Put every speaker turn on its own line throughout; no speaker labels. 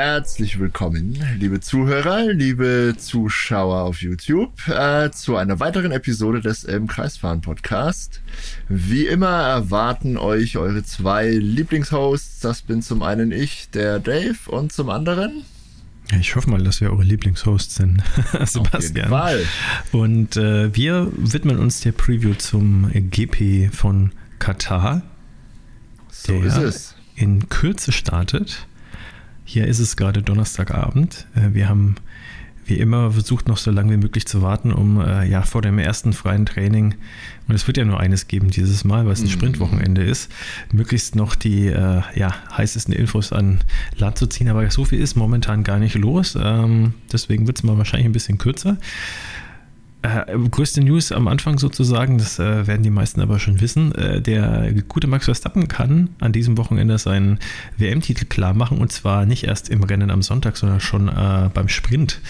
Herzlich willkommen, liebe Zuhörer, liebe Zuschauer auf YouTube, äh, zu einer weiteren Episode des Im Kreisfahren Podcast. Wie immer erwarten euch eure zwei Lieblingshosts. Das bin zum einen ich, der Dave, und zum anderen
ich hoffe mal, dass wir eure Lieblingshosts sind, Sebastian. Auf jeden Fall. Und äh, wir widmen uns der Preview zum GP von Katar.
So ist es.
In Kürze startet. Hier ist es gerade Donnerstagabend. Äh, wir haben wie immer versucht noch so lange wie möglich zu warten, um äh, ja vor dem ersten freien Training, und es wird ja nur eines geben dieses Mal, weil es ein mhm. Sprintwochenende ist, möglichst noch die äh, ja, heißesten Infos an Land zu ziehen. Aber so viel ist momentan gar nicht los. Ähm, deswegen wird es mal wahrscheinlich ein bisschen kürzer. Äh, größte News am Anfang sozusagen, das äh, werden die meisten aber schon wissen. Äh, der gute Max Verstappen kann an diesem Wochenende seinen WM-Titel klar machen und zwar nicht erst im Rennen am Sonntag, sondern schon äh, beim Sprint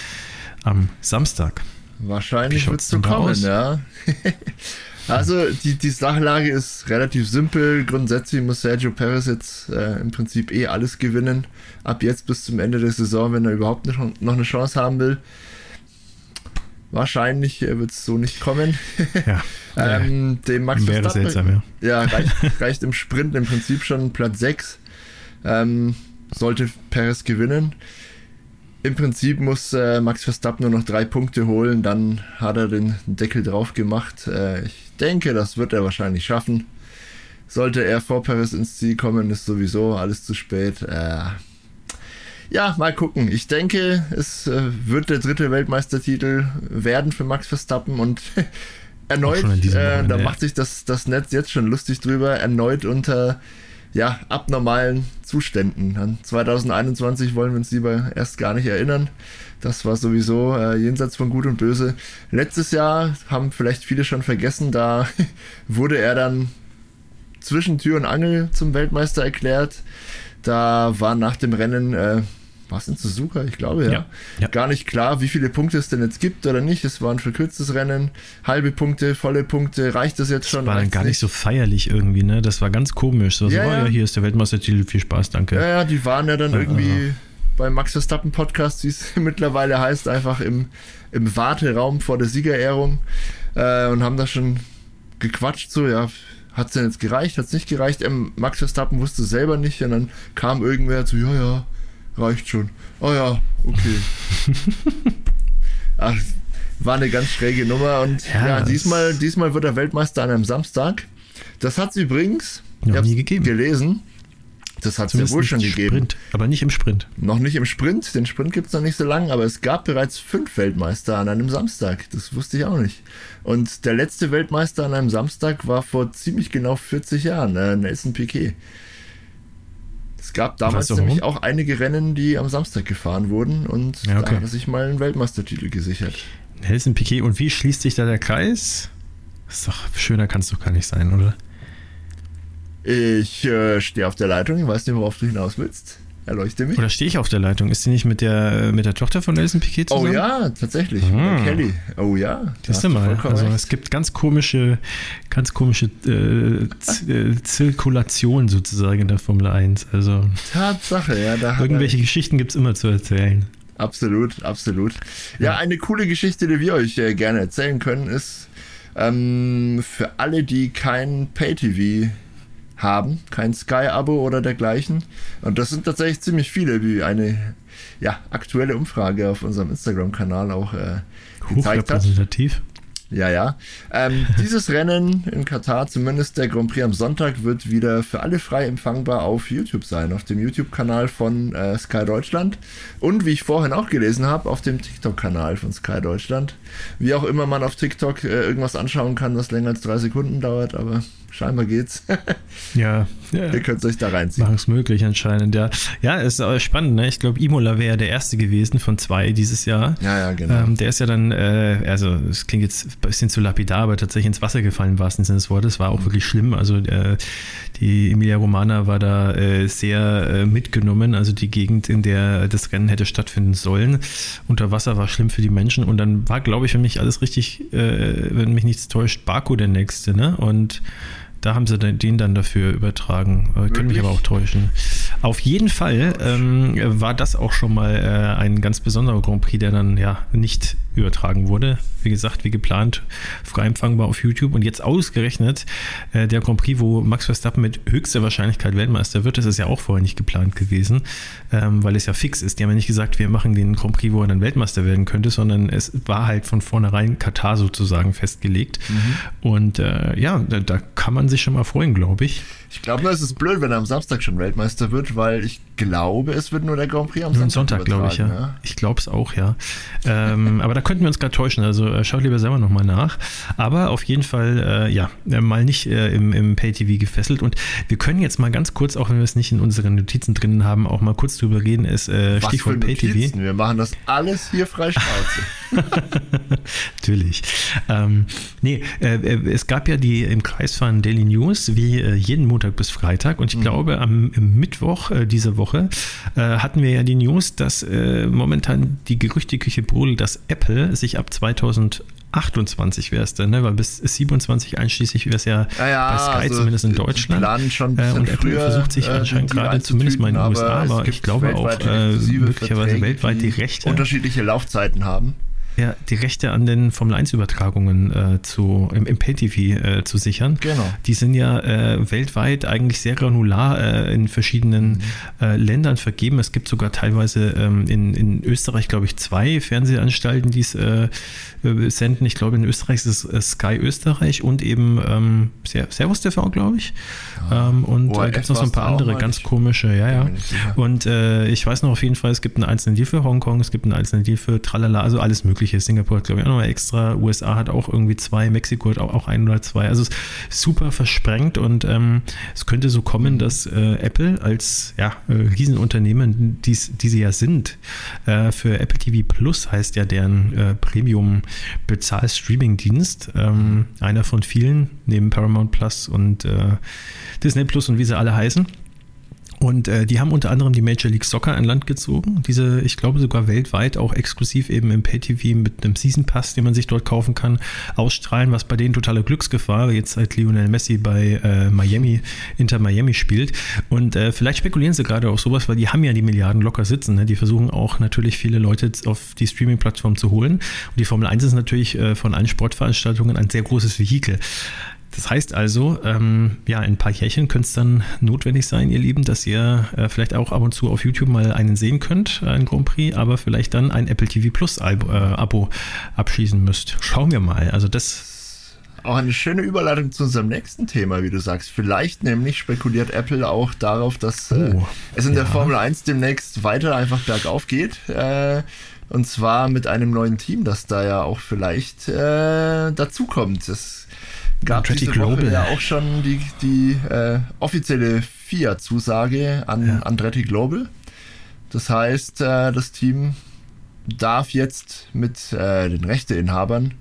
am Samstag.
Wahrscheinlich wird es so kommen, aus? ja. also die, die Sachlage ist relativ simpel. Grundsätzlich muss Sergio Perez jetzt äh, im Prinzip eh alles gewinnen. Ab jetzt bis zum Ende der Saison, wenn er überhaupt noch eine Chance haben will. Wahrscheinlich äh, wird es so nicht kommen. Ja, ähm, dem Max wäre Verstappen, ja. ja reicht, reicht, im Sprint im Prinzip schon Platz 6. Ähm, sollte Perez gewinnen. Im Prinzip muss äh, Max Verstappen nur noch drei Punkte holen, dann hat er den Deckel drauf gemacht. Äh, ich denke, das wird er wahrscheinlich schaffen. Sollte er vor Perez ins Ziel kommen, ist sowieso alles zu spät. Äh, ja, mal gucken. Ich denke, es äh, wird der dritte Weltmeistertitel werden für Max Verstappen und erneut, äh, da macht sich das, das Netz jetzt schon lustig drüber, erneut unter ja, abnormalen Zuständen. An 2021 wollen wir uns lieber erst gar nicht erinnern. Das war sowieso äh, jenseits von Gut und Böse. Letztes Jahr haben vielleicht viele schon vergessen, da wurde er dann zwischen Tür und Angel zum Weltmeister erklärt. Da war nach dem Rennen äh, war es in Suzuka? Ich glaube, ja. Ja, ja. Gar nicht klar, wie viele Punkte es denn jetzt gibt oder nicht. Es war ein verkürztes Rennen. Halbe Punkte, volle Punkte. Reicht das jetzt das schon?
War dann gar nicht so feierlich irgendwie, ne? Das war ganz komisch. So, ja, so oh, ja. hier ist der Weltmeistertitel. Viel Spaß, danke.
Ja, ja, die waren ja dann irgendwie beim Max Verstappen Podcast, wie es mittlerweile heißt, einfach im, im Warteraum vor der Siegerehrung äh, und haben da schon gequatscht, so, ja, hat es denn jetzt gereicht, hat es nicht gereicht? Ähm, Max Verstappen wusste selber nicht und dann kam irgendwer zu, ja, ja, reicht schon. Oh ja, okay. Ach, war eine ganz schräge Nummer und ja, ja diesmal, diesmal wird er Weltmeister an einem Samstag. Das hat es übrigens
noch nie gegeben.
gelesen. Das hat es ja wohl schon gegeben.
Sprint, aber nicht im Sprint.
Noch nicht im Sprint. Den Sprint gibt es noch nicht so lange, aber es gab bereits fünf Weltmeister an einem Samstag. Das wusste ich auch nicht. Und der letzte Weltmeister an einem Samstag war vor ziemlich genau 40 Jahren, äh, Nelson Piquet. Es gab damals weißt du nämlich auch einige Rennen, die am Samstag gefahren wurden und ja, okay. da hat er sich mal einen Weltmeistertitel gesichert.
Nelson Piquet, und wie schließt sich da der Kreis? ist doch schöner kann es doch gar nicht sein, oder?
Ich äh, stehe auf der Leitung, ich weiß nicht, worauf du hinaus willst. Erleuchte mich.
Oder stehe ich auf der Leitung? Ist sie nicht mit der, mit der Tochter von Nelson Piquet oh zusammen?
Oh ja, tatsächlich. Ah. Kelly. Oh ja.
Das ist mal. Also recht. es gibt ganz komische, ganz komische äh, äh, Zirkulationen sozusagen in der Formel 1. Also
Tatsache, ja. Da
irgendwelche Geschichten gibt es immer zu erzählen.
Absolut, absolut. Ja, ja, eine coole Geschichte, die wir euch äh, gerne erzählen können, ist ähm, für alle, die kein Pay-TV haben, kein Sky-Abo oder dergleichen. Und das sind tatsächlich ziemlich viele, wie eine ja, aktuelle Umfrage auf unserem Instagram-Kanal auch äh, gezeigt hat. Ja, ja. Ähm, dieses Rennen in Katar, zumindest der Grand Prix am Sonntag, wird wieder für alle frei empfangbar auf YouTube sein, auf dem YouTube-Kanal von äh, Sky Deutschland und wie ich vorhin auch gelesen habe, auf dem TikTok-Kanal von Sky Deutschland. Wie auch immer man auf TikTok äh, irgendwas anschauen kann, was länger als drei Sekunden dauert, aber scheinbar geht's.
ja, ja.
Ihr könnt es euch da reinziehen.
Machen es möglich anscheinend, ja. Ja, ist aber spannend, ne? Ich glaube, Imola wäre der erste gewesen von zwei dieses Jahr.
Ja, ja, genau.
Ähm, der ist ja dann, äh, also es klingt jetzt ein bisschen zu lapidar, aber tatsächlich ins Wasser gefallen im wahrsten Sinne des Wortes. War auch mhm. wirklich schlimm. Also äh, die Emilia Romana war da äh, sehr äh, mitgenommen. Also die Gegend, in der das Rennen hätte stattfinden sollen. Unter Wasser war schlimm für die Menschen. Und dann war, glaube ich, wenn mich alles richtig, äh, wenn mich nichts täuscht, Baku der nächste, ne? Und Da haben sie den dann dafür übertragen. Äh, können mich aber auch täuschen. Auf jeden Fall ähm, war das auch schon mal äh, ein ganz besonderer Grand Prix, der dann ja nicht übertragen wurde. Wie gesagt, wie geplant, frei empfangbar auf YouTube. Und jetzt ausgerechnet äh, der Grand Prix, wo Max Verstappen mit höchster Wahrscheinlichkeit Weltmeister wird, das ist ja auch vorher nicht geplant gewesen, ähm, weil es ja fix ist. Die haben ja nicht gesagt, wir machen den Grand Prix, wo er dann Weltmeister werden könnte, sondern es war halt von vornherein Katar sozusagen festgelegt. Mhm. Und äh, ja, da, da kann man sich schon mal freuen, glaube ich.
Ich glaube nur, es ist blöd, wenn er am Samstag schon Weltmeister wird, weil ich glaube, es wird nur der Grand Prix am Sonntag.
Sonntag, glaube ich, ja. ja. Ich glaube es auch, ja. ähm, aber da könnten wir uns gerade täuschen. Also äh, schaut lieber selber nochmal nach. Aber auf jeden Fall, äh, ja, äh, mal nicht äh, im, im Pay-TV gefesselt. Und wir können jetzt mal ganz kurz, auch wenn wir es nicht in unseren Notizen drin haben, auch mal kurz drüber reden. Ist äh, Stichwort Pay-TV.
Wir machen das alles hier frei
Natürlich. Ähm, nee, äh, es gab ja die im Kreis von Daily News, wie jeden Montag bis Freitag. Und ich mhm. glaube, am Mittwoch dieser Woche äh, hatten wir ja die News, dass äh, momentan die Gerüchteküche brodelt, dass Apple sich ab 2028 wäre es dann, ne? weil bis 27 einschließlich wäre es ja, ja, ja, bei Sky also zumindest in Deutschland.
Schon äh,
und Apple versucht sich äh, anscheinend gerade, zumindest mal in den USA, aber ich glaube auch äh, möglicherweise weltweit die Rechte.
Unterschiedliche Laufzeiten haben
ja, die Rechte an den Formel 1 Übertragungen äh, zu, im, im Pay-TV äh, zu sichern.
Genau.
Die sind ja äh, weltweit eigentlich sehr granular äh, in verschiedenen mhm. Äh, Ländern vergeben. Es gibt sogar teilweise ähm, in, in Österreich, glaube ich, zwei Fernsehanstalten, die es äh, senden. Ich glaube, in Österreich ist es Sky Österreich und eben ähm, Servus TV, glaube ich. Ja. Ähm, und da gibt es noch so ein paar andere ganz komische, ja, ja. Und ich weiß noch auf jeden Fall, es gibt einen einzelnen Deal für Hongkong, es gibt einen einzelnen Deal für Tralala, also alles mögliche mögliche. Singapur hat, glaube ich, auch nochmal extra. USA hat auch irgendwie zwei. Mexiko hat auch, auch ein oder zwei. Also super versprengt und ähm, es könnte so kommen, dass äh, Apple als ja, äh, Riesenunternehmen, die's, die sie ja sind, äh, für Apple TV Plus heißt ja deren äh, Premium-Bezahl-Streaming-Dienst, ähm, einer von vielen, neben Paramount Plus und äh, Disney Plus und wie sie alle heißen und äh, die haben unter anderem die Major League Soccer an Land gezogen. Diese, ich glaube sogar weltweit auch exklusiv eben im Pay-TV mit einem Season Pass, den man sich dort kaufen kann, ausstrahlen, was bei denen totale Glücksgefahr, jetzt seit Lionel Messi bei äh, Miami, Inter Miami spielt. Und äh, vielleicht spekulieren sie gerade auf sowas, weil die haben ja die Milliarden locker sitzen. Ne? Die versuchen auch natürlich viele Leute auf die Streaming-Plattform zu holen. Und die Formel 1 ist natürlich äh, von allen Sportveranstaltungen ein sehr großes Vehikel. Das heißt also, ähm, ja, in ein paar Jährchen könnte es dann notwendig sein, ihr Lieben, dass ihr äh, vielleicht auch ab und zu auf YouTube mal einen sehen könnt, einen Grand Prix, aber vielleicht dann ein Apple TV Plus äh, Abo abschließen müsst. Schauen wir mal. Also das
auch eine schöne Überleitung zu unserem nächsten Thema, wie du sagst. Vielleicht nämlich spekuliert Apple auch darauf, dass äh, oh, es in ja. der Formel 1 demnächst weiter einfach bergauf geht. Äh, und zwar mit einem neuen Team, das da ja auch vielleicht äh, dazukommt. Das gab Andretti diese Woche ja auch schon die, die äh, offizielle FIA-Zusage an ja. Andretti Global. Das heißt, äh, das Team darf jetzt mit äh, den Rechteinhabern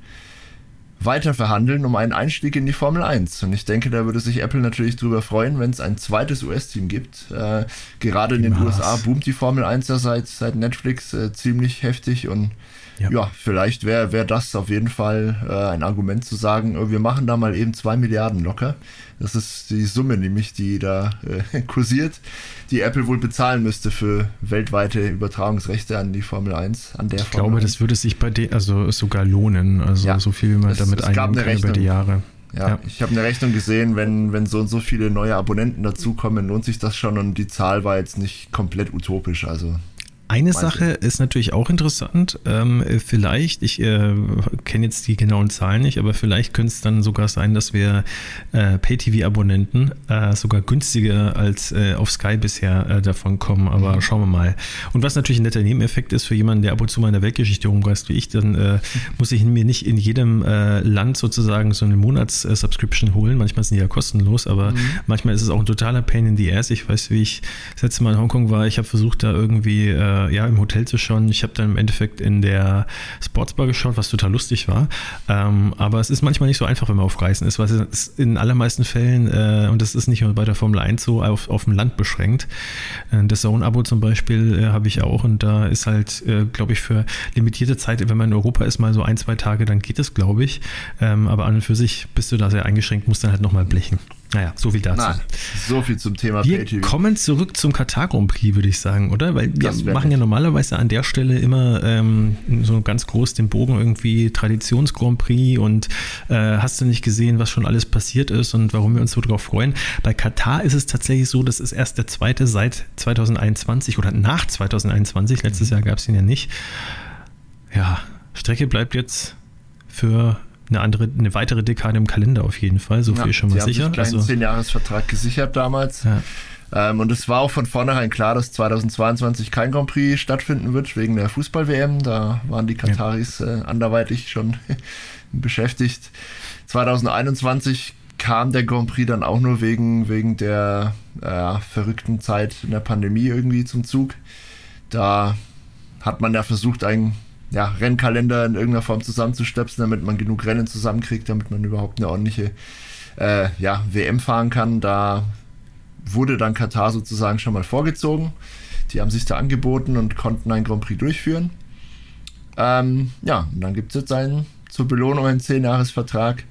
weiter verhandeln um einen Einstieg in die Formel 1. Und ich denke, da würde sich Apple natürlich darüber freuen, wenn es ein zweites US-Team gibt. Äh, gerade in den Was? USA boomt die Formel 1 ja seit, seit Netflix äh, ziemlich heftig und ja, ja vielleicht wäre wär das auf jeden Fall äh, ein Argument zu sagen, äh, wir machen da mal eben zwei Milliarden locker. Das ist die Summe nämlich, die da äh, kursiert, die Apple wohl bezahlen müsste für weltweite Übertragungsrechte an die Formel 1, an der
Ich Formel glaube, 1. das würde sich bei denen also sogar lohnen, also ja, so viel wie man es, damit einnehmen kann über die Jahre.
Ja, ja, ich habe eine Rechnung gesehen, wenn, wenn so und so viele neue Abonnenten dazukommen, lohnt sich das schon und die Zahl war jetzt nicht komplett utopisch, also
eine Sache ist natürlich auch interessant. Ähm, vielleicht, ich äh, kenne jetzt die genauen Zahlen nicht, aber vielleicht könnte es dann sogar sein, dass wir äh, Pay-TV-Abonnenten äh, sogar günstiger als äh, auf Sky bisher äh, davon kommen. Aber mhm. schauen wir mal. Und was natürlich ein netter Nebeneffekt ist für jemanden, der ab und zu mal in der Weltgeschichte rumreist wie ich, dann äh, muss ich mir nicht in jedem Land sozusagen so eine Monats-Subscription holen. Manchmal sind die ja kostenlos, aber mhm. manchmal ist es auch ein totaler Pain in the ass. Ich weiß, wie ich das letzte Mal in Hongkong war. Ich habe versucht, da irgendwie äh, ja, im Hotel zu schauen. Ich habe dann im Endeffekt in der Sportsbar geschaut, was total lustig war. Ähm, aber es ist manchmal nicht so einfach, wenn man auf Reisen ist, weil es in allermeisten Fällen, äh, und das ist nicht nur bei der Formel 1 so, auf, auf dem Land beschränkt. Äh, das Zone-Abo zum Beispiel äh, habe ich auch und da ist halt, äh, glaube ich, für limitierte Zeit, wenn man in Europa ist, mal so ein, zwei Tage, dann geht es, glaube ich. Ähm, aber an und für sich bist du da sehr eingeschränkt, musst dann halt nochmal blechen. Naja, so viel dazu. Na,
so viel zum Thema
Wir kommen zurück zum Katar Grand Prix, würde ich sagen, oder? Weil wir machen ja normalerweise an der Stelle immer ähm, so ganz groß den Bogen irgendwie Traditions Grand Prix und äh, hast du nicht gesehen, was schon alles passiert ist und warum wir uns so drauf freuen. Bei Katar ist es tatsächlich so, das ist erst der zweite seit 2021 oder nach 2021. Letztes mhm. Jahr gab es ihn ja nicht. Ja, Strecke bleibt jetzt für eine andere, eine weitere Dekade im Kalender auf jeden Fall. So viel ja, schon mal sicher. Haben
sich einen also, 10-Jahres-Vertrag gesichert damals. Ja. Ähm, und es war auch von vornherein klar, dass 2022 kein Grand Prix stattfinden wird wegen der Fußball-WM. Da waren die Kataris ja. äh, anderweitig schon beschäftigt. 2021 kam der Grand Prix dann auch nur wegen, wegen der äh, verrückten Zeit in der Pandemie irgendwie zum Zug. Da hat man ja versucht, einen ja, Rennkalender in irgendeiner Form zusammenzustöpseln, damit man genug Rennen zusammenkriegt, damit man überhaupt eine ordentliche äh, ja, WM fahren kann. Da wurde dann Katar sozusagen schon mal vorgezogen. Die haben sich da angeboten und konnten ein Grand Prix durchführen. Ähm, ja, und dann gibt es jetzt einen zur Belohnung einen 10-Jahres-Vertrag.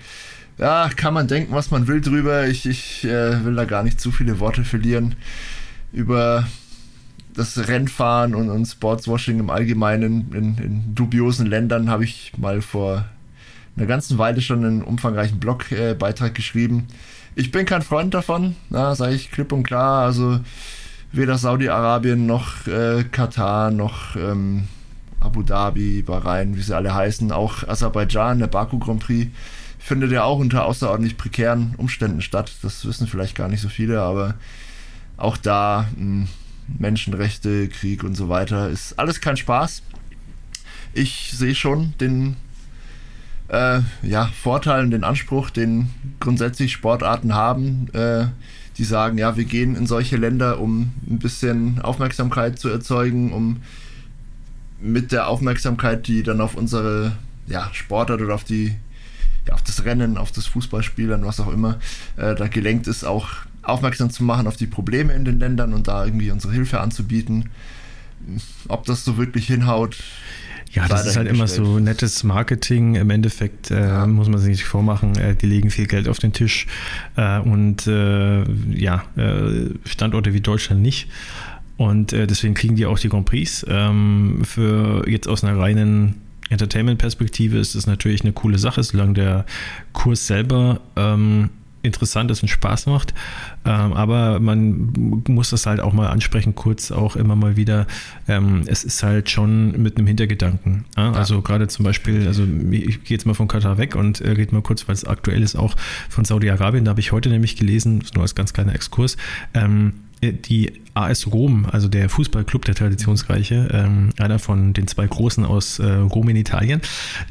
Ja, kann man denken, was man will drüber. Ich, ich äh, will da gar nicht zu viele Worte verlieren über das Rennfahren und, und Sportswashing im Allgemeinen in, in dubiosen Ländern habe ich mal vor einer ganzen Weile schon einen umfangreichen Blogbeitrag äh, geschrieben. Ich bin kein Freund davon, sage ich klipp und klar. Also weder Saudi-Arabien noch äh, Katar noch ähm, Abu Dhabi, Bahrain, wie sie alle heißen, auch Aserbaidschan, der Baku Grand Prix, findet ja auch unter außerordentlich prekären Umständen statt. Das wissen vielleicht gar nicht so viele, aber auch da mh, hm, Menschenrechte, Krieg und so weiter. Ist alles kein Spaß. Ich sehe schon den äh, ja, Vorteil und den Anspruch, den grundsätzlich Sportarten haben, äh, die sagen, ja, wir gehen in solche Länder, um ein bisschen Aufmerksamkeit zu erzeugen, um mit der Aufmerksamkeit, die dann auf unsere ja, Sportart oder auf die ja, auf das Rennen, auf das Fußballspielen, was auch immer, äh, da gelenkt ist, auch aufmerksam zu machen auf die Probleme in den Ländern und da irgendwie unsere Hilfe anzubieten. Ob das so wirklich hinhaut.
Ja, das ist halt immer so nettes Marketing. Im Endeffekt äh, ja. muss man sich nicht vormachen, äh, die legen viel Geld auf den Tisch äh, und äh, ja, äh, Standorte wie Deutschland nicht. Und äh, deswegen kriegen die auch die Grand Prix. Ähm, für jetzt aus einer reinen Entertainment-Perspektive ist das natürlich eine coole Sache, solange der Kurs selber ähm, interessant ist und Spaß macht. Ähm, aber man muss das halt auch mal ansprechen, kurz auch immer mal wieder. Ähm, es ist halt schon mit einem Hintergedanken. Ja? Also gerade zum Beispiel, also ich gehe jetzt mal von Katar weg und äh, rede mal kurz, weil es aktuell ist, auch von Saudi-Arabien. Da habe ich heute nämlich gelesen, nur als ganz kleiner Exkurs, ähm, äh, die AS Rom, also der Fußballclub, der traditionsreiche, ähm, einer von den zwei großen aus äh, Rom in Italien,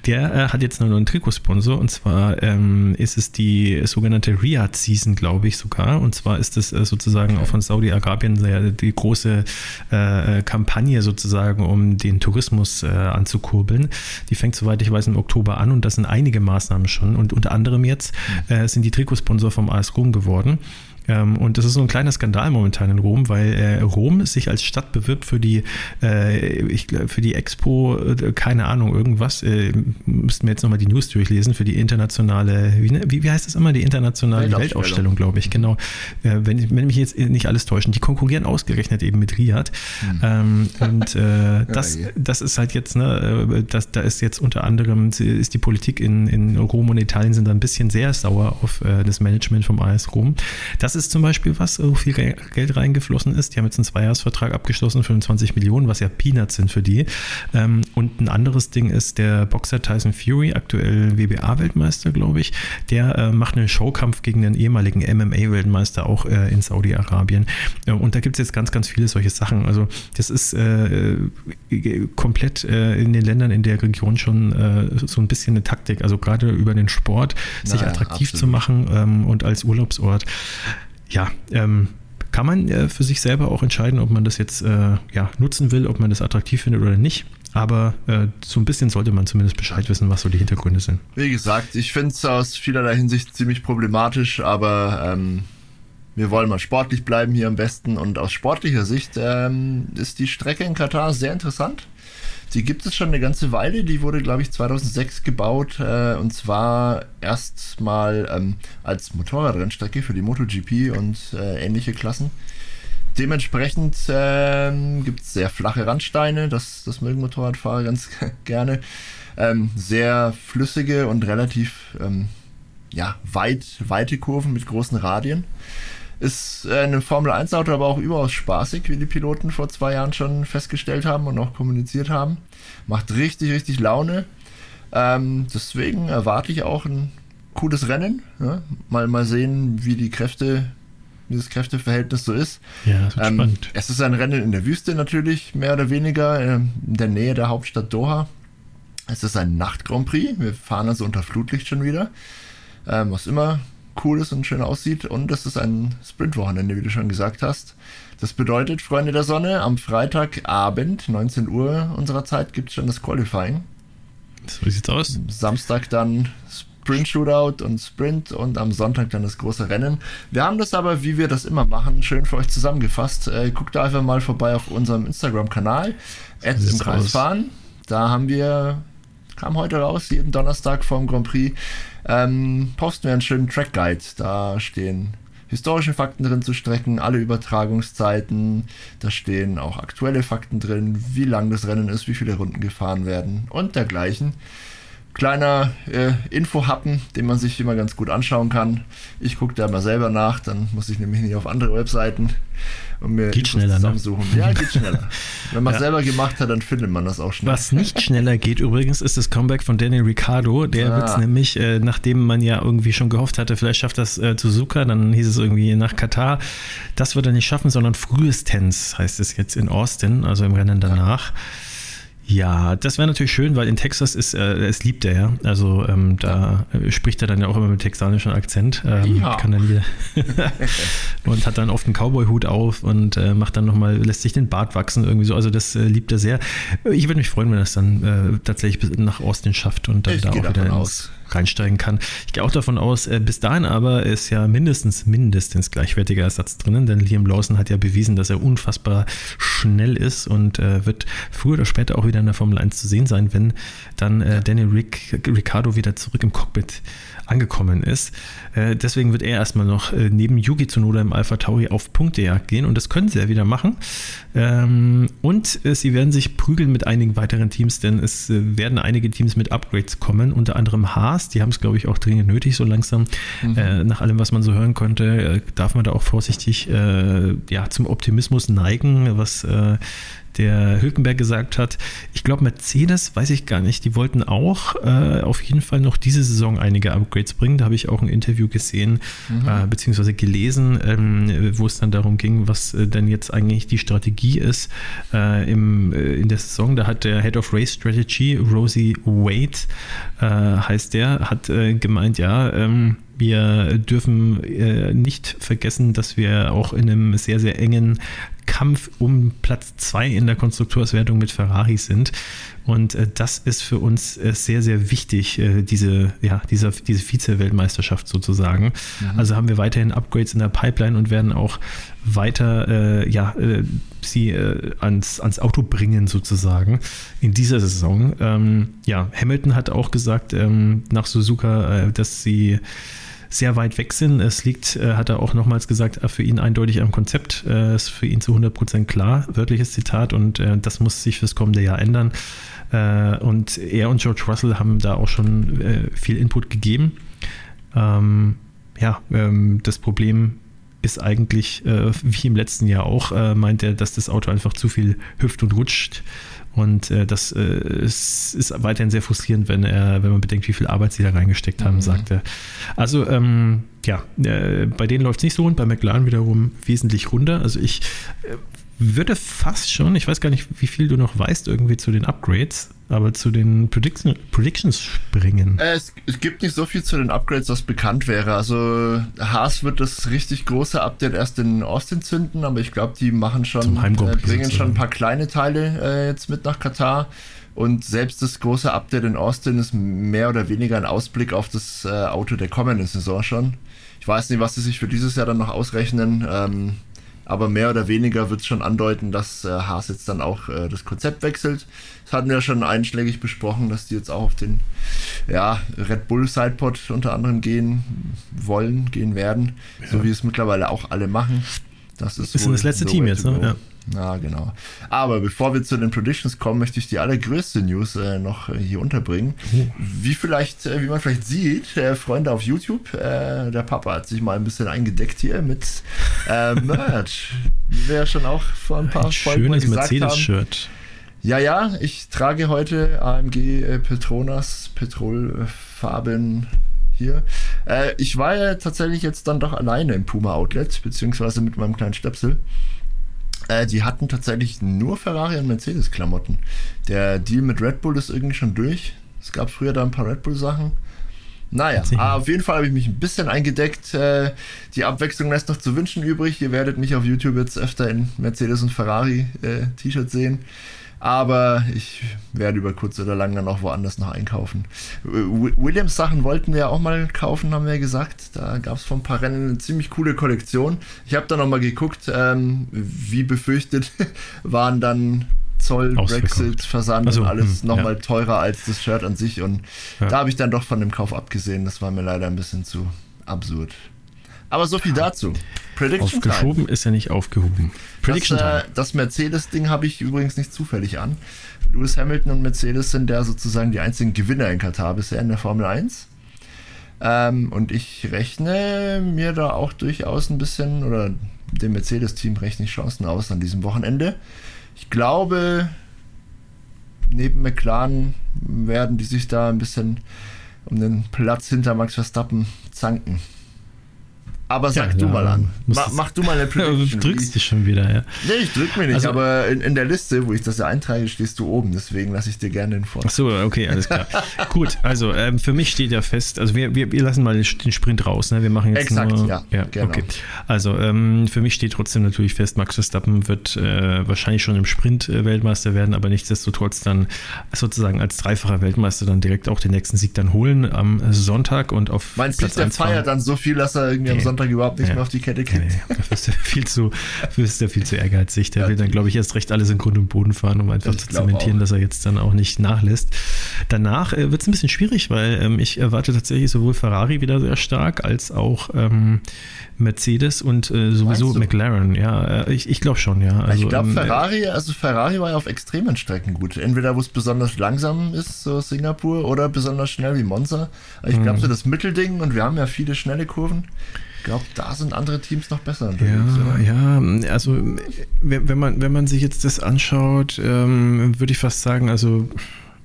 der äh, hat jetzt einen neuen Trikotsponsor und zwar ähm, ist es die sogenannte Riyadh Season, glaube ich sogar. Und zwar ist es äh, sozusagen auch von Saudi-Arabien die große äh, Kampagne sozusagen, um den Tourismus äh, anzukurbeln. Die fängt, soweit ich weiß, im Oktober an und das sind einige Maßnahmen schon und unter anderem jetzt äh, sind die Trikotsponsor vom AS Rom geworden. Ähm, und das ist so ein kleiner Skandal momentan in Rom, weil äh, Rom sich als Stadt bewirbt für die, äh, ich, für die Expo, äh, keine Ahnung, irgendwas. Äh, müssten wir jetzt nochmal die News durchlesen, für die internationale, wie, ne, wie, wie heißt das immer, die internationale Weltausstellung, glaube ich, genau. Äh, wenn, wenn mich jetzt nicht alles täuschen, die konkurrieren ausgerechnet eben mit Riyadh. Mhm. Ähm, und äh, das, das ist halt jetzt, ne, das, da ist jetzt unter anderem, ist die Politik in, in Rom und Italien sind da ein bisschen sehr sauer auf das Management vom AS Rom. Das ist zum Beispiel was, wo viel Geld reingeflossen ist. Die haben jetzt einen Zweijahresvertrag abgeschlossen, 25 Millionen, was ja Peanuts sind für die. Ähm, und ein anderes Ding ist der Boxer Tyson Fury, aktuell WBA-Weltmeister, glaube ich. Der äh, macht einen Showkampf gegen den ehemaligen MMA-Weltmeister auch äh, in Saudi-Arabien. Und da gibt es jetzt ganz, ganz viele solche Sachen. Also das ist äh, komplett in den Ländern in der Region schon so ein bisschen eine Taktik. Also gerade über den Sport, sich naja, attraktiv absolut. zu machen ähm, und als Urlaubsort ja, ähm, kann man äh, für sich selber auch entscheiden, ob man das jetzt äh, ja, nutzen will, ob man das attraktiv findet oder nicht. Aber äh, so ein bisschen sollte man zumindest Bescheid wissen, was so die Hintergründe sind.
Wie gesagt, ich finde es aus vielerlei Hinsicht ziemlich problematisch, aber ähm, wir wollen mal sportlich bleiben hier am besten. Und aus sportlicher Sicht ähm, ist die Strecke in Katar sehr interessant. Die gibt es schon eine ganze Weile. Die wurde, glaube ich, 2006 gebaut. Äh, und zwar erstmal ähm, als Motorradrennstrecke für die MotoGP und äh, ähnliche Klassen. Dementsprechend ähm, gibt es sehr flache Randsteine. Das, das mögen Motorradfahrer ganz gerne. Ähm, sehr flüssige und relativ ähm, ja, weit, weite Kurven mit großen Radien. Ist äh, ein Formel 1 Auto aber auch überaus spaßig, wie die Piloten vor zwei Jahren schon festgestellt haben und auch kommuniziert haben. Macht richtig, richtig Laune. Ähm, deswegen erwarte ich auch ein cooles Rennen. Ja? Mal, mal sehen, wie die Kräfte, wie das Kräfteverhältnis so ist.
Ja, das wird ähm, spannend.
Es ist ein Rennen in der Wüste natürlich, mehr oder weniger, äh, in der Nähe der Hauptstadt Doha. Es ist ein Nacht-Grand Prix. Wir fahren also unter Flutlicht schon wieder. Ähm, was immer cool ist und schön aussieht. Und es ist ein Sprintwochenende, wie du schon gesagt hast. Das bedeutet, Freunde der Sonne, am Freitagabend, 19 Uhr unserer Zeit, gibt es schon das Qualifying.
So sieht's aus.
Samstag dann Sprint Shootout und Sprint und am Sonntag dann das große Rennen. Wir haben das aber, wie wir das immer machen, schön für euch zusammengefasst. Äh, guckt da einfach mal vorbei auf unserem Instagram-Kanal. So im Kreis fahren. Da haben wir, kam heute raus, jeden Donnerstag vorm Grand Prix, ähm, posten wir einen schönen Track Guide. Da stehen historische Fakten drin zu Strecken, alle Übertragungszeiten. Da stehen auch aktuelle Fakten drin, wie lang das Rennen ist, wie viele Runden gefahren werden und dergleichen kleiner äh, Infohappen, den man sich immer ganz gut anschauen kann. Ich gucke da mal selber nach, dann muss ich nämlich nicht auf andere Webseiten und mir
geht schneller, ne?
zusammensuchen. Ne? Ja, geht schneller. Wenn man es ja. selber gemacht hat, dann findet man das auch schnell.
Was nicht schneller geht übrigens, ist das Comeback von Daniel Ricciardo. Der ah. wird es nämlich, äh, nachdem man ja irgendwie schon gehofft hatte, vielleicht schafft das äh, Suzuka, dann hieß es irgendwie nach Katar. Das wird er nicht schaffen, sondern frühestens heißt es jetzt in Austin, also im Rennen danach. Ja. Ja, das wäre natürlich schön, weil in Texas ist, äh, es liebt er ja. Also ähm, da ja. spricht er dann ja auch immer mit texanischem Akzent. Ähm, ja. Kann dann und hat dann oft einen Cowboy-Hut auf und äh, macht dann nochmal, lässt sich den Bart wachsen irgendwie so. Also das äh, liebt er sehr. Ich würde mich freuen, wenn er es dann äh, tatsächlich nach Austin schafft und dann ich da auch wieder ins, aus reinsteigen kann. Ich gehe auch davon aus, äh, bis dahin aber ist ja mindestens, mindestens gleichwertiger Ersatz drinnen, denn Liam Lawson hat ja bewiesen, dass er unfassbar schnell ist und äh, wird früher oder später auch wieder in der Formel 1 zu sehen sein, wenn dann äh, Daniel Rick, Ricciardo wieder zurück im Cockpit angekommen ist. Deswegen wird er erstmal noch neben Yuki Tsunoda im Alpha Tauri auf Punktejagd gehen und das können sie ja wieder machen. Ähm, und sie werden sich prügeln mit einigen weiteren Teams, denn es werden einige Teams mit Upgrades kommen, unter anderem Haas, die haben es glaube ich auch dringend nötig, so langsam. Mhm. nach allem, was man so hören konnte, darf man da auch vorsichtig ja, zum Optimismus neigen, was der Hülkenberg gesagt hat. Ich glaube, Mercedes, weiß ich gar nicht, die wollten auch äh, auf jeden Fall noch diese Saison einige Upgrades bringen. Da habe ich auch ein Interview gesehen, mhm. äh, beziehungsweise gelesen, ähm, wo es dann darum ging, was äh, denn jetzt eigentlich die Strategie ist äh, im, äh, in der Saison. Da hat der Head of Race Strategy, Rosie Wade, äh, heißt der, hat gemeint, ja, ähm, wir dürfen äh, nicht vergessen, dass wir auch in einem sehr, sehr engen Kampf um Platz 2 in der Konstrukteurswertung mit Ferrari sind. Und äh, das ist für uns äh, sehr, sehr wichtig, äh, diese, ja, dieser, diese Vize-Weltmeisterschaft sozusagen. Mhm. Also haben wir weiterhin Upgrades in der Pipeline und werden auch weiter ja, sie ans, ans Auto bringen sozusagen in dieser Saison. Ähm, ja, Hamilton hat auch gesagt ähm, nach Suzuka, dass sie sehr weit weg sind. Es liegt, äh, hat er auch nochmals gesagt, äh, für ihn eindeutig am Konzept. Äh, ist für ihn zu 100% klar, wörtliches Zitat. Und äh, das muss sich fürs kommende Jahr ändern. Äh, und er und George Russell haben da auch schon äh, viel Input gegeben. Ähm, ja, ähm, das Problem ist eigentlich, wie im letzten Jahr auch, meint er, dass das Auto einfach zu viel hüpft und rutscht. Und äh, das äh, ist, ist, weiterhin sehr frustrierend, wenn er, wenn man bedenkt, wie viel Arbeit sie da reingesteckt haben, mhm. sagt er. Also, ähm, ja, äh, bei denen läuft es nicht so und bei McLaren wiederum wesentlich runter. Also ich äh, würde fast schon, ich weiß gar nicht, wie viel du noch weißt irgendwie zu den Upgrades, aber zu den Prediction, Predictions springen.
Äh, es, es, gibt nicht so viel zu den Upgrades, was bekannt wäre. Also Haas wird das richtig große Update erst in Austin zünden, aber ich glaube, die machen schon, äh, bringen schon ein paar kleine Teile äh, jetzt mit nach Katar. Und selbst das große Update in Austin ist mehr oder weniger ein Ausblick auf das äh, Auto der kommenden Saison schon. Ich weiß nicht, was sie sich für dieses Jahr dann noch ausrechnen. Ähm, aber mehr oder weniger wird es schon andeuten, dass äh, Haas jetzt dann auch äh, das Konzept wechselt. Das hatten wir ja schon einschlägig besprochen, dass die jetzt auch auf den ja, Red Bull Sidepod unter anderem gehen wollen, gehen werden, ja. so wie es mittlerweile auch alle machen.
Das ist, ist das letzte Team jetzt, ne? Ja.
Ja, genau. Aber bevor wir zu den Predictions kommen, möchte ich die allergrößte News äh, noch äh, hier unterbringen. Oh. Wie vielleicht, äh, wie man vielleicht sieht, äh, Freunde auf YouTube, äh, der Papa hat sich mal ein bisschen eingedeckt hier mit Merch. ja schon auch vor ein paar ein
Folgen schönes Mercedes-Shirt.
Ja, ja, ich trage heute AMG Petronas Petrolfarben hier. ich war ja tatsächlich jetzt dann doch alleine im Puma Outlet, beziehungsweise mit meinem kleinen Stöpsel. Äh, die hatten tatsächlich nur Ferrari und Mercedes-Klamotten. Der Deal mit Red Bull ist irgendwie schon durch. Es gab früher da ein paar Red Bull-Sachen. Naja, aber auf jeden Fall habe ich mich ein bisschen eingedeckt. Äh, die Abwechslung lässt noch zu wünschen übrig. Ihr werdet mich auf YouTube jetzt öfter in Mercedes und Ferrari äh, T-Shirts sehen. Aber ich werde über kurz oder lang dann auch woanders noch einkaufen. Williams Sachen wollten wir ja auch mal kaufen, haben wir ja gesagt. Da gab es vor ein paar Rennen eine ziemlich coole Kollektion. Ich habe da nochmal geguckt, ähm, wie befürchtet waren dann Zoll, Brexit, Versand also, und alles hm, nochmal ja. teurer als das Shirt an sich. Und ja. da habe ich dann doch von dem Kauf abgesehen. Das war mir leider ein bisschen zu absurd. Aber so viel dazu.
Prediction Aufgeschoben Time. ist ja nicht aufgehoben.
Prediction das, äh, das Mercedes-Ding habe ich übrigens nicht zufällig an. Lewis Hamilton und Mercedes sind ja sozusagen die einzigen Gewinner in Katar bisher in der Formel 1. Ähm, und ich rechne mir da auch durchaus ein bisschen, oder dem Mercedes-Team rechne ich Chancen aus an diesem Wochenende. Ich glaube, neben McLaren werden die sich da ein bisschen um den Platz hinter Max Verstappen zanken. Aber sag ja, du mal an.
Ma, mach du mal eine Prediction. Du drückst dich schon wieder, ja.
Nee, ich drück mich nicht, also, aber in, in, der Liste, wo ich das ja eintrage, stehst du oben. Deswegen lasse ich dir gerne den vor.
Ach so, okay, alles klar. Gut, also ähm, für mich steht ja fest, also wir, wir, wir lassen mal den Sprint raus. Ne? Wir machen jetzt Exakt, nur, ja, ja genau. Okay. Also ähm, für mich steht trotzdem natürlich fest, Max Verstappen wird äh, wahrscheinlich schon im Sprint äh, Weltmeister werden, aber nichtsdestotrotz dann sozusagen als dreifacher Weltmeister dann direkt auch den nächsten Sieg dann holen am Sonntag und auf
Meinst du, der feiert dann so viel, dass er irgendwie am Sonntag Sonntag überhaupt nicht ja. mehr auf die Kette kriegt. Nee.
Dafür ist er viel zu, ist er viel zu ehrgeizig. Der ja. will dann, glaube ich, erst recht alles in Grund und Boden fahren, um einfach ich zu zementieren, auch. dass er jetzt dann auch nicht nachlässt. Danach äh, wird es ein bisschen schwierig, weil ähm, ich erwarte tatsächlich sowohl Ferrari wieder sehr stark als auch ähm, Mercedes und äh, sowieso McLaren. Ja, äh, ich, ich glaube schon, ja.
Also, ich glaube, ähm, Ferrari, also Ferrari war ja auf extremen Strecken gut. Entweder wo es besonders langsam ist, so Singapur, oder besonders schnell wie Monza. Ich glaube, mhm. so das Mittelding und wir haben ja viele schnelle Kurven glaube, da sind andere Teams noch besser.
Ja, ja, also wenn man, wenn man sich jetzt das anschaut, ähm, würde ich fast sagen, also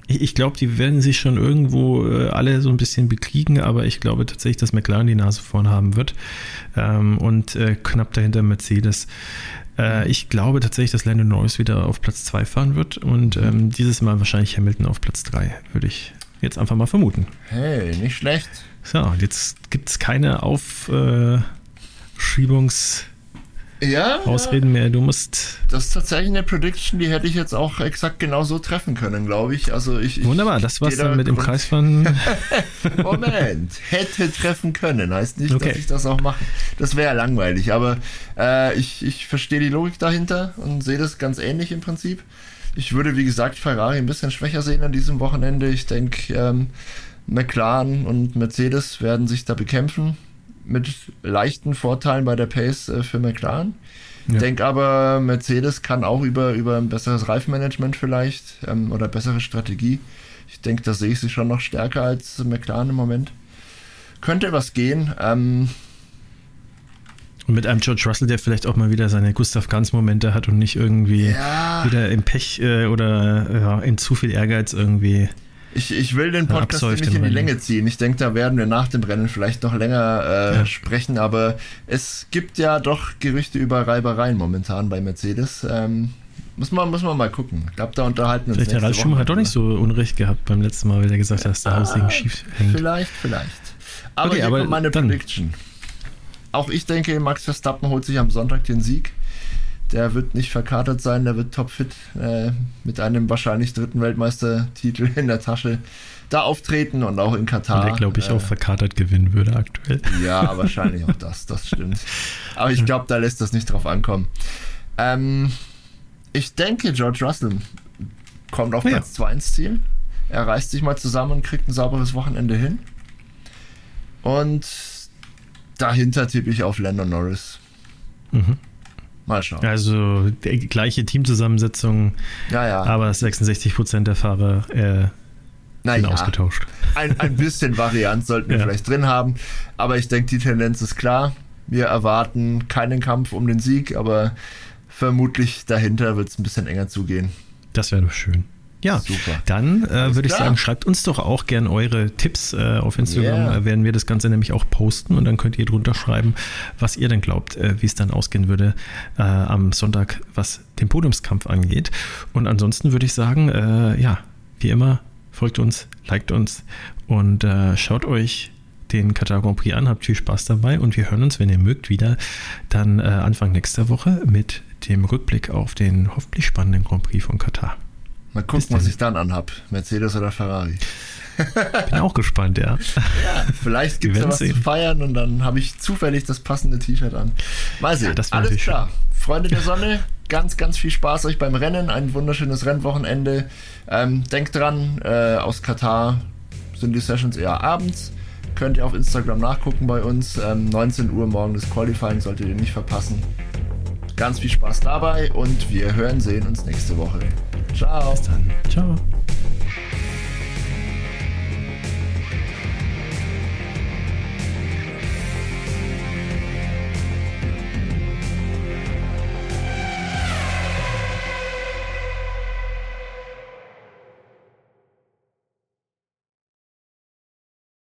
ich, ich glaube, die werden sich schon irgendwo äh, alle so ein bisschen bekriegen, aber ich glaube tatsächlich, dass McLaren die Nase vorn haben wird ähm, und äh, knapp dahinter Mercedes. Äh, ich glaube tatsächlich, dass Landon Norris wieder auf Platz 2 fahren wird und ähm, dieses Mal wahrscheinlich Hamilton auf Platz 3, würde ich jetzt einfach mal vermuten.
Hey, nicht schlecht.
So, jetzt gibt es keine Aufschiebungs- ja, Ausreden mehr. Du musst.
Das ist tatsächlich eine Prediction, die hätte ich jetzt auch exakt genau so treffen können, glaube ich. Also ich,
Wunderbar, das war's dann mit dem Kreisfahren.
Moment, hätte treffen können, heißt nicht, okay. dass ich das auch mache. Das wäre ja langweilig, aber äh, ich, ich verstehe die Logik dahinter und sehe das ganz ähnlich im Prinzip. Ich würde, wie gesagt, Ferrari ein bisschen schwächer sehen an diesem Wochenende. Ich denke, ähm, McLaren und Mercedes werden sich da bekämpfen mit leichten Vorteilen bei der Pace äh, für McLaren. Ich ja. denke aber, Mercedes kann auch über, über ein besseres Reifenmanagement vielleicht ähm, oder bessere Strategie. Ich denke, da sehe ich sie schon noch stärker als McLaren im Moment. Könnte was gehen. Ähm,
und mit einem George Russell, der vielleicht auch mal wieder seine Gustav Ganz-Momente hat und nicht irgendwie ja. wieder im Pech äh, oder ja, in zu viel Ehrgeiz irgendwie
Ich, ich will den Podcast nicht in die Rennen. Länge ziehen. Ich denke, da werden wir nach dem Rennen vielleicht noch länger äh, ja. sprechen, aber es gibt ja doch Gerüchte über Reibereien momentan bei Mercedes. Ähm, muss man, muss man mal gucken. Ich glaube, da unterhalten wir
uns. Vielleicht der Ralf Schumacher hat doch nicht so unrecht gehabt beim letzten Mal, weil er gesagt hat, dass der Haussegen schief
hängt. Vielleicht, vielleicht. Aber, okay, aber meine dann. Prediction. Auch ich denke, Max Verstappen holt sich am Sonntag den Sieg. Der wird nicht verkatert sein, der wird topfit äh, mit einem wahrscheinlich dritten Weltmeistertitel in der Tasche da auftreten und auch in Katar. Und
der, glaube ich, äh, auch verkatert gewinnen würde aktuell.
Ja, wahrscheinlich auch das, das stimmt. Aber ich glaube, da lässt das nicht drauf ankommen. Ähm, ich denke, George Russell kommt auf Platz 2 ins Ziel. Er reißt sich mal zusammen und kriegt ein sauberes Wochenende hin. Und dahinter tippe ich auf Lando Norris.
Mhm. Mal schauen. Also gleiche Teamzusammensetzung, ja, ja. aber 66% der Fahrer äh, naja, sind ausgetauscht.
Ein, ein bisschen Variant sollten wir ja. vielleicht drin haben, aber ich denke, die Tendenz ist klar. Wir erwarten keinen Kampf um den Sieg, aber vermutlich dahinter wird es ein bisschen enger zugehen.
Das wäre doch schön. Ja, Super. dann äh, würde ich sagen, schreibt uns doch auch gern eure Tipps äh, auf Instagram. Yeah. Äh, werden wir das Ganze nämlich auch posten und dann könnt ihr drunter schreiben, was ihr denn glaubt, äh, wie es dann ausgehen würde äh, am Sonntag, was den Podiumskampf angeht. Und ansonsten würde ich sagen, äh, ja, wie immer, folgt uns, liked uns und schaut euch den Katar Grand Prix an, habt viel Spaß dabei und wir hören uns, wenn ihr mögt, wieder dann Anfang nächster Woche mit dem Rückblick auf den hoffentlich spannenden Grand Prix von Katar.
Mal gucken, was ich dann anhab. Mercedes oder Ferrari.
Bin auch gespannt, ja.
ja vielleicht gibt es ja was sehen. zu feiern und dann habe ich zufällig das passende T-Shirt an. Mal sehen. Ja, das Alles klar. Schön. Freunde der Sonne, ganz, ganz viel Spaß euch beim Rennen. Ein wunderschönes Rennwochenende. Ähm, denkt dran, äh, aus Katar sind die Sessions eher abends. Könnt ihr auf Instagram nachgucken bei uns. Ähm, 19 Uhr morgen das Qualifying solltet ihr nicht verpassen. Ganz viel Spaß dabei und wir hören, sehen uns nächste Woche. Ciao. Bis dann. Ciao.